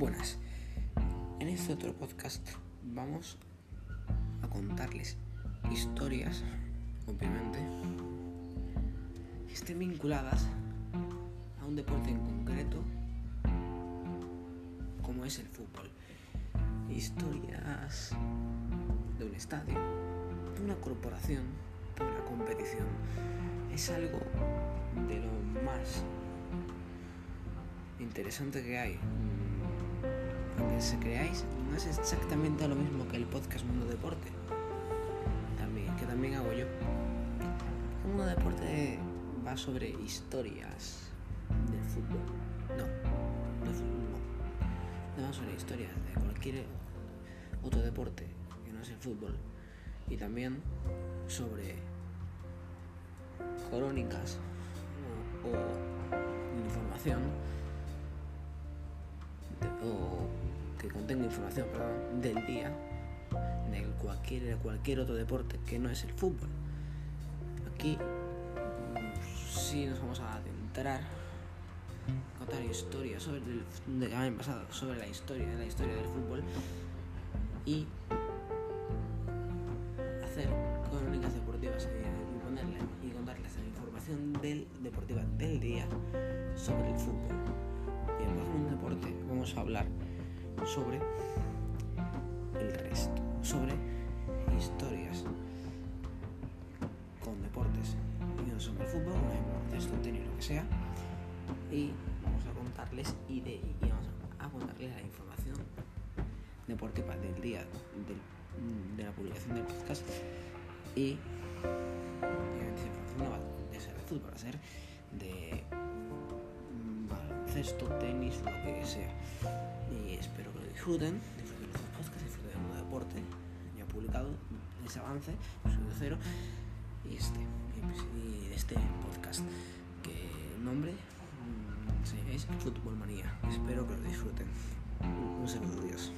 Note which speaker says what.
Speaker 1: Buenas. En este otro podcast vamos a contarles historias, obviamente, que estén vinculadas a un deporte en concreto como es el fútbol. Historias de un estadio, de una corporación, de una competición. Es algo de lo más interesante que hay. Se creáis, no es exactamente lo mismo que el podcast Mundo Deporte. También, que también hago yo. El Mundo Deporte va sobre historias del fútbol. No, de fútbol no. No va sobre historias de cualquier otro deporte que no es el fútbol. Y también sobre crónicas o, información o que contenga información del día de cualquier, cualquier otro deporte que no es el fútbol. Aquí sí nos vamos a adentrar contar historias sobre el, de año pasado sobre la historia de la historia del fútbol y hacer crónicas deportivas y, ponerle, y contarles la información del deportiva del día sobre el fútbol y en un deporte vamos a hablar sobre el resto, sobre historias con deportes, no sobre el fútbol, no hay tenis, lo que sea, y vamos a contarles y, de, y vamos a contarles la información deportiva del día de la publicación del podcast. Y esa información de va a ser de baloncesto, tenis, lo que sea. Y espero que lo disfruten, disfruten los podcasts, disfruten de un deporte ya publicado, ese avance, de cero, y este, y de este podcast, que el nombre mm, sí, es Fútbol Manía. Espero que lo disfruten. Un saludo, Dios.